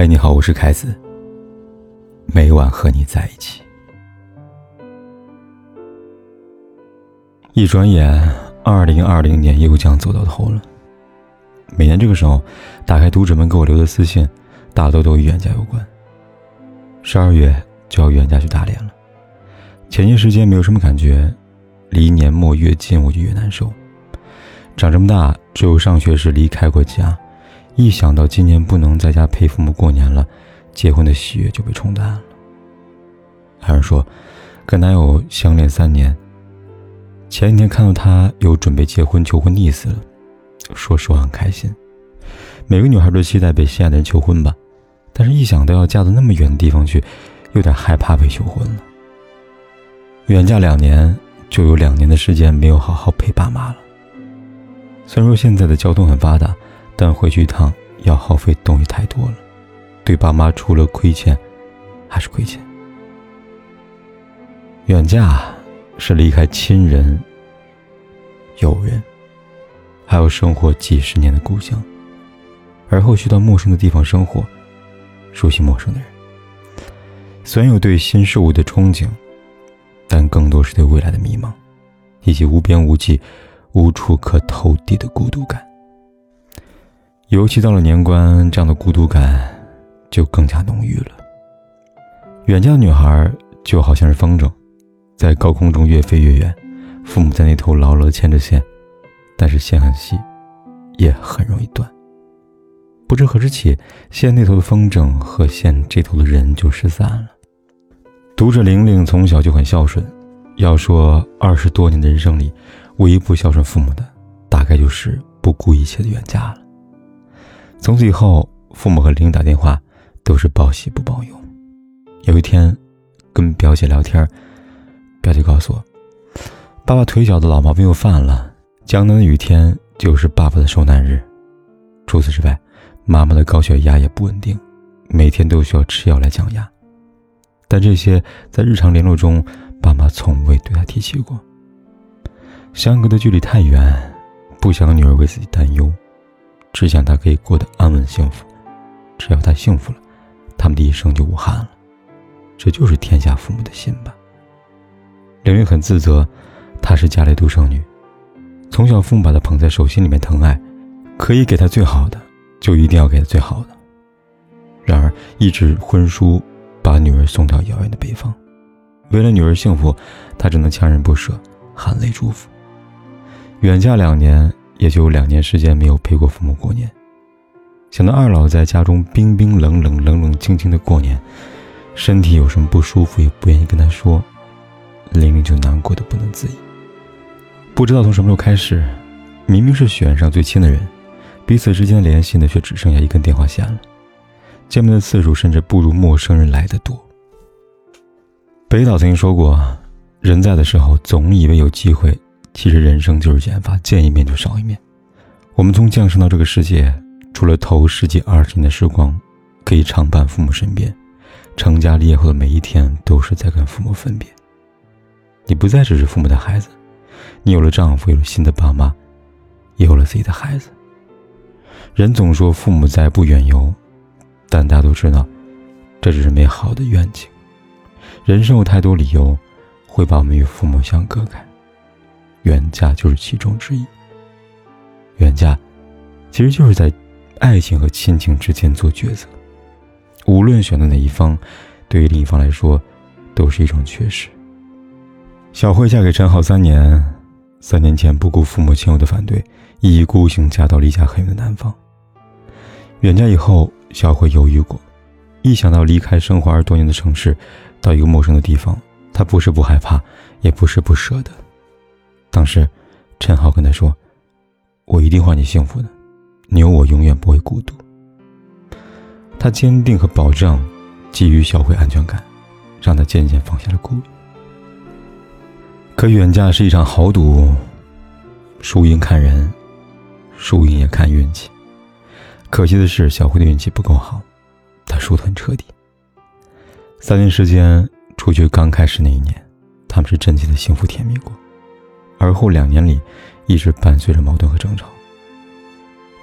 嗨，你好，我是凯子。每晚和你在一起。一转眼，二零二零年又将走到头了。每年这个时候，打开读者们给我留的私信，大多都与远嫁有关。十二月就要远嫁去大连了，前些时间没有什么感觉，离年末越近我就越难受。长这么大，只有上学时离开过家。一想到今年不能在家陪父母过年了，结婚的喜悦就被冲淡了。还是说，跟男友相恋三年，前几天看到他有准备结婚求婚的意思了，说实话很开心。每个女孩都期待被心爱的人求婚吧，但是一想到要嫁到那么远的地方去，有点害怕被求婚了。远嫁两年，就有两年的时间没有好好陪爸妈了。虽然说现在的交通很发达。但回去一趟要耗费东西太多了，对爸妈除了亏欠，还是亏欠。远嫁是离开亲人、友人，还有生活几十年的故乡，而后去到陌生的地方生活，熟悉陌生的人。虽然有对新事物的憧憬，但更多是对未来的迷茫，以及无边无际、无处可投递的孤独感。尤其到了年关，这样的孤独感就更加浓郁了。远嫁女孩就好像是风筝，在高空中越飞越远，父母在那头牢牢的牵着线，但是线很细，也很容易断。不知何时起，线那头的风筝和线这头的人就失散了。读者玲玲从小就很孝顺，要说二十多年的人生里，唯一不孝顺父母的，大概就是不顾一切的远嫁了。从此以后，父母和玲玲打电话都是报喜不报忧。有一天，跟表姐聊天，表姐告诉我，爸爸腿脚的老毛病又犯了，江南的雨天就是爸爸的受难日。除此之外，妈妈的高血压也不稳定，每天都需要吃药来降压。但这些在日常联络中，爸妈从未对他提起过。相隔的距离太远，不想女儿为自己担忧。只想他可以过得安稳幸福，只要他幸福了，他们的一生就无憾了。这就是天下父母的心吧。玲玲很自责，她是家里独生女，从小父母把她捧在手心里面疼爱，可以给她最好的，就一定要给她最好的。然而，一纸婚书把女儿送到遥远的北方，为了女儿幸福，她只能强忍不舍，含泪祝福。远嫁两年。也就两年时间没有陪过父母过年，想到二老在家中冰冰冷冷、冷冷清清的过年，身体有什么不舒服也不愿意跟他说，玲玲就难过的不能自已。不知道从什么时候开始，明明是血缘上最亲的人，彼此之间联系呢，却只剩下一根电话线了，见面的次数甚至不如陌生人来的多。北岛曾经说过，人在的时候总以为有机会。其实人生就是减法，见一面就少一面。我们从降生到这个世界，除了头十几二十年的时光，可以常伴父母身边，成家立业后的每一天都是在跟父母分别。你不再只是父母的孩子，你有了丈夫，有了新的爸妈，也有了自己的孩子。人总说父母在不远游，但大家都知道，这只是美好的愿景。人生有太多理由，会把我们与父母相隔开。远嫁就是其中之一。远嫁，其实就是在爱情和亲情之间做抉择。无论选择哪一方，对于另一方来说，都是一种缺失。小慧嫁给陈浩三年，三年前不顾父母亲友的反对，一意孤行嫁到离家很远的南方。远嫁以后，小慧犹豫过，一想到离开生活二十多年的城市，到一个陌生的地方，她不是不害怕，也不是不舍得。当时，陈浩跟他说：“我一定会让你幸福的，你有我，永远不会孤独。”他坚定和保障，给予小慧安全感，让他渐渐放下了顾虑。可远嫁是一场豪赌，输赢看人，输赢也看运气。可惜的是，小慧的运气不够好，她输得很彻底。三年时间，出去刚开始那一年，他们是真切的幸福甜蜜过。而后两年里，一直伴随着矛盾和争吵。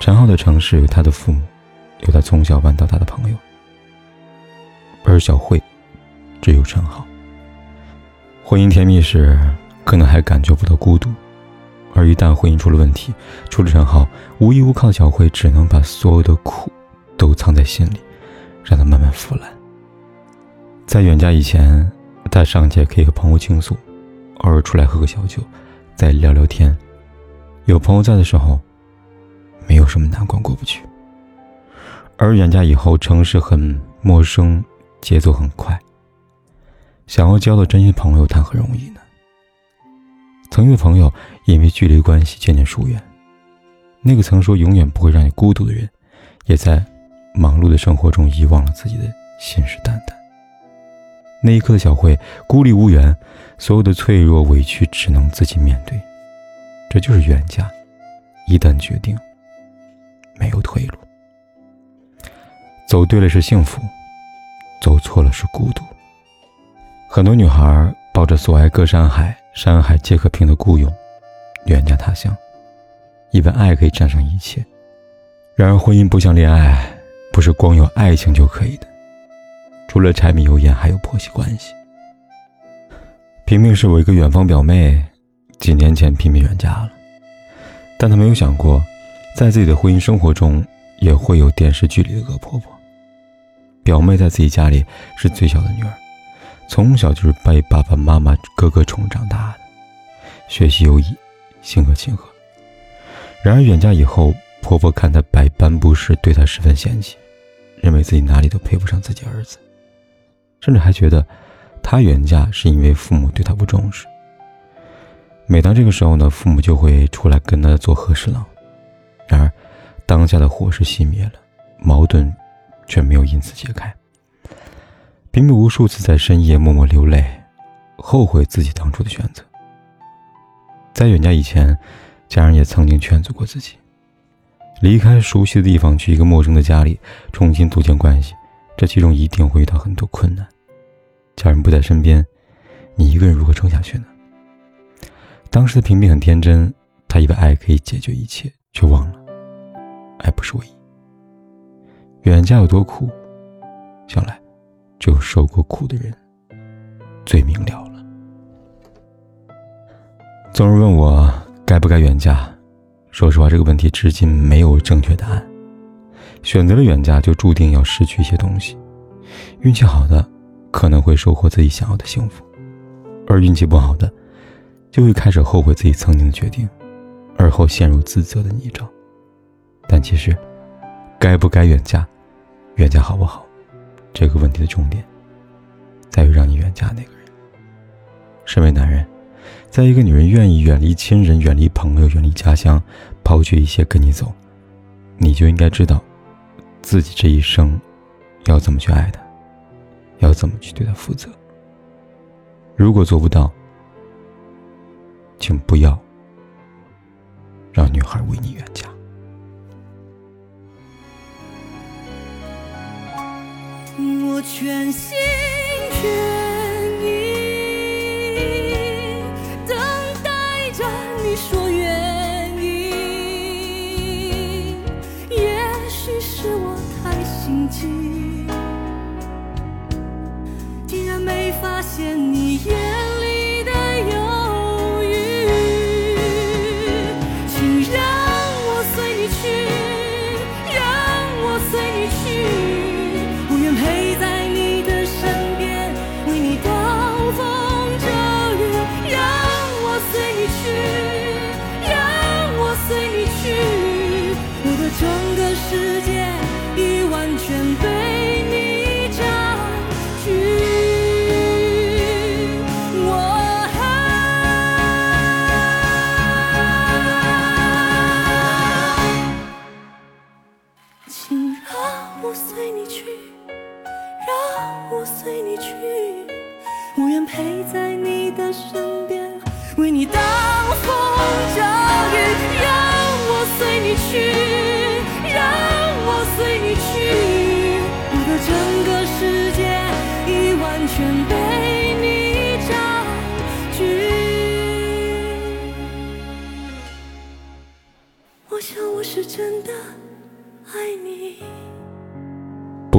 陈浩的城市有他的父母，有他从小玩到大的朋友，而小慧只有陈浩。婚姻甜蜜时，可能还感觉不到孤独，而一旦婚姻出了问题，除了陈浩，无依无靠的小慧只能把所有的苦都藏在心里，让它慢慢腐烂。在远嫁以前，她尚且可以和朋友倾诉，偶尔出来喝个小酒，再聊聊天。有朋友在的时候，没有什么难关过不去。而远嫁以后，城市很陌生，节奏很快。想要交到真心朋友，谈何容易呢？曾经的朋友因为距离关系渐渐疏远，那个曾说永远不会让你孤独的人，也在忙碌的生活中遗忘了自己的信誓旦旦。那一刻的小慧孤立无援，所有的脆弱委屈只能自己面对。这就是远嫁，一旦决定，没有退路。走对了是幸福，走错了是孤独。很多女孩抱着所爱隔山海，山海皆可平的孤勇，远嫁他乡，以为爱可以战胜一切。然而婚姻不像恋爱，不是光有爱情就可以的，除了柴米油盐，还有婆媳关系。萍萍是我一个远方表妹。几年前，萍萍远嫁了，但她没有想过，在自己的婚姻生活中，也会有电视剧里的恶婆婆。表妹在自己家里是最小的女儿，从小就是被爸爸妈妈、哥哥宠长大的，学习优异，性格亲和。然而远嫁以后，婆婆看她百般不是，对她十分嫌弃，认为自己哪里都配不上自己儿子，甚至还觉得，他远嫁是因为父母对他不重视。每当这个时候呢，父母就会出来跟他做和事佬。然而，当下的火势熄灭了，矛盾却没有因此解开。冰冰无数次在深夜默默流泪，后悔自己当初的选择。在远嫁以前，家人也曾经劝阻过自己，离开熟悉的地方，去一个陌生的家里重新组建关系，这其中一定会遇到很多困难。家人不在身边，你一个人如何撑下去呢？当时的平平很天真，他以为爱可以解决一切，却忘了，爱不是唯一。远嫁有多苦，想来，只有受过苦的人最明了了。总是问我该不该远嫁，说实话，这个问题至今没有正确答案。选择了远嫁，就注定要失去一些东西。运气好的，可能会收获自己想要的幸福；而运气不好的，就会开始后悔自己曾经的决定，而后陷入自责的泥沼。但其实，该不该远嫁，远嫁好不好，这个问题的重点，在于让你远嫁那个人。身为男人，在一个女人愿意远离亲人、远离朋友、远离家乡，抛却一切跟你走，你就应该知道，自己这一生，要怎么去爱她，要怎么去对她负责。如果做不到，请不要让女孩为你远嫁。我全心全